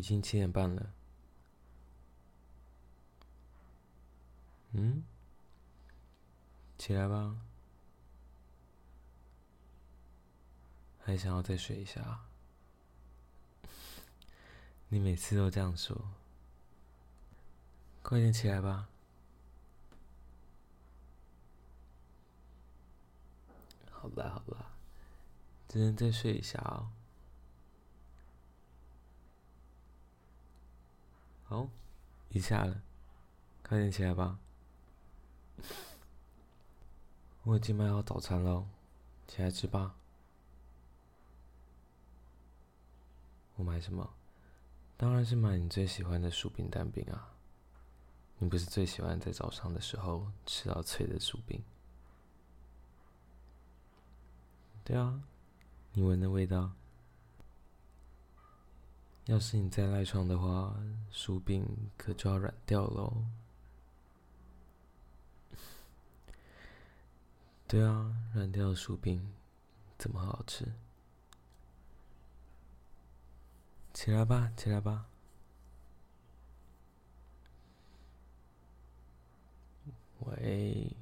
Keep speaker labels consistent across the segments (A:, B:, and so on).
A: 已经七点半了，嗯，起来吧，还想要再睡一下？你每次都这样说，快点起来吧。好啦好啦，只能再睡一下哦。好，一下了，快点起来吧。我已经买好早餐了，起来吃吧。我买什么？当然是买你最喜欢的薯饼蛋饼啊！你不是最喜欢在早上的时候吃到脆的薯饼？对啊，你闻的味道。要是你再赖床的话，薯饼可就要软掉喽。对啊，软掉的薯饼怎么好吃？起来吧，起来吧。喂，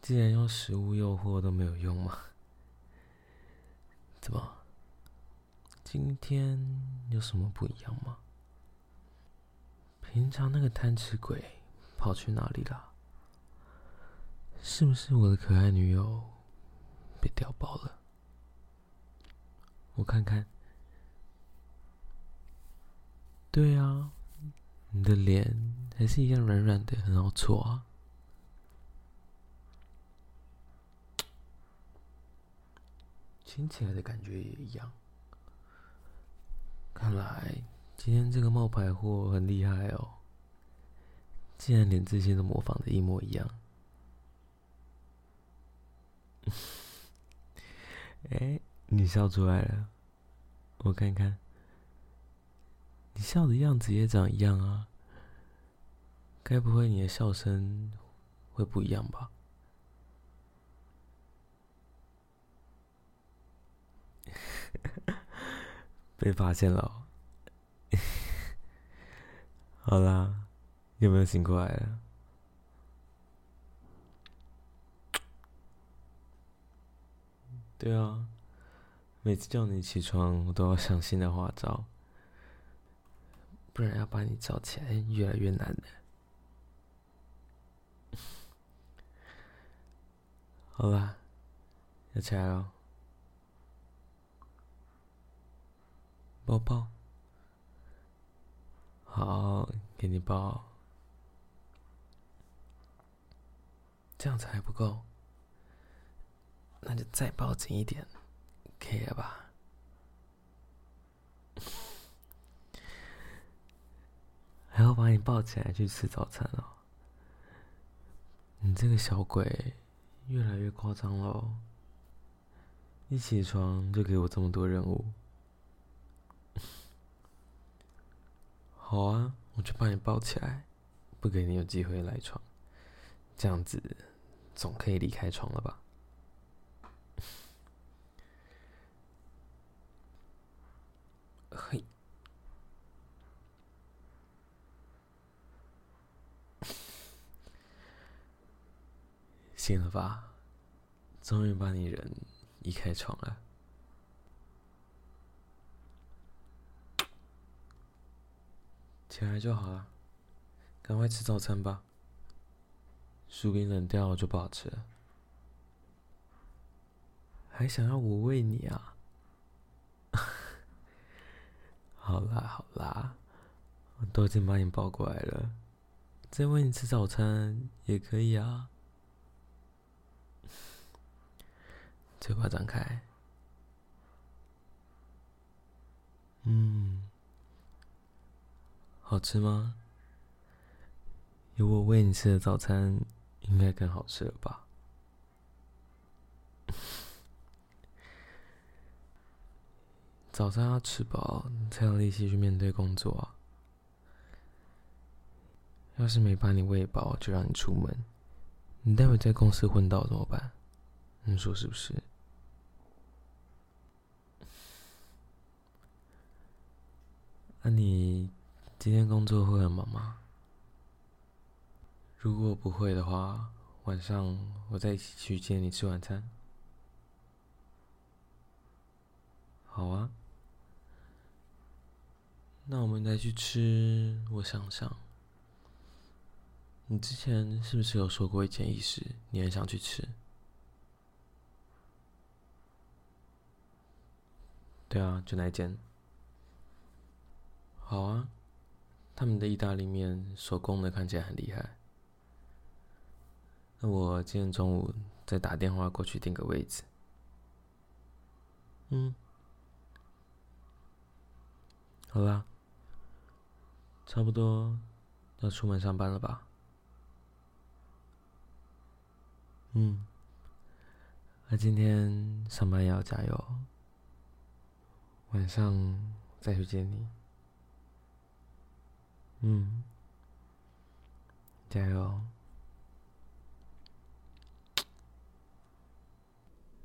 A: 既然用食物诱惑都没有用吗？怎么？今天有什么不一样吗？平常那个贪吃鬼跑去哪里了？是不是我的可爱女友被调包了？我看看。对啊，你的脸还是一样软软的，很好搓啊。亲起来的感觉也一样。看来今天这个冒牌货很厉害哦，竟然连这些都模仿的一模一样。哎，你笑出来了，我看看，你笑的样子也长一样啊，该不会你的笑声会不一样吧？被发现了，好啦，有没有醒过来了？对啊，每次叫你起床，我都要想新的花招，不然要把你叫起来越来越难的。好啦，要起来了。抱抱，好，给你抱，这样子还不够，那就再抱紧一点，可以了吧？还要把你抱起来去吃早餐哦，你这个小鬼越来越夸张了，一起床就给我这么多任务。好啊，我就把你抱起来，不给你有机会赖床，这样子总可以离开床了吧？嘿，醒了吧？终于把你人移开床了。起来就好了，赶快吃早餐吧。薯饼冷掉就不好吃了。还想要我喂你啊？好啦好啦，我都已经把你抱过来了，再喂你吃早餐也可以啊。嘴巴张开。嗯，好吃吗？有我喂你吃的早餐，应该更好吃了吧？早餐要吃饱，才有力气去面对工作啊。要是没把你喂饱就让你出门，你待会在公司昏倒怎么办？你说是不是？那你今天工作会很忙吗？如果不会的话，晚上我再一起去接你吃晚餐。好啊，那我们再去吃。我想想，你之前是不是有说过一件仪式，你很想去吃？对啊，就那一间。好啊，他们的意大利面手工的看起来很厉害。那我今天中午再打电话过去订个位置。嗯，好啦，差不多要出门上班了吧？嗯，那今天上班也要加油，晚上再去接你。嗯，加油！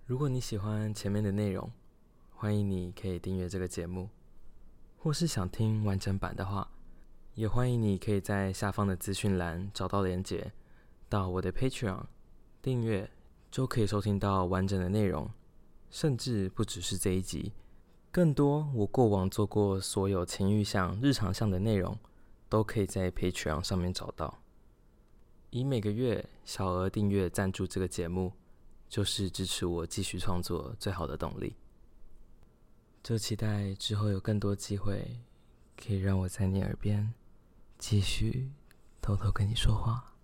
A: 如果你喜欢前面的内容，欢迎你可以订阅这个节目，或是想听完整版的话，也欢迎你可以在下方的资讯栏找到连接，到我的 Patreon 订阅，就可以收听到完整的内容，甚至不只是这一集，更多我过往做过所有情欲向、日常向的内容。都可以在 Patreon 上面找到。以每个月小额订阅赞助这个节目，就是支持我继续创作最好的动力。就期待之后有更多机会，可以让我在你耳边继续偷偷跟你说话。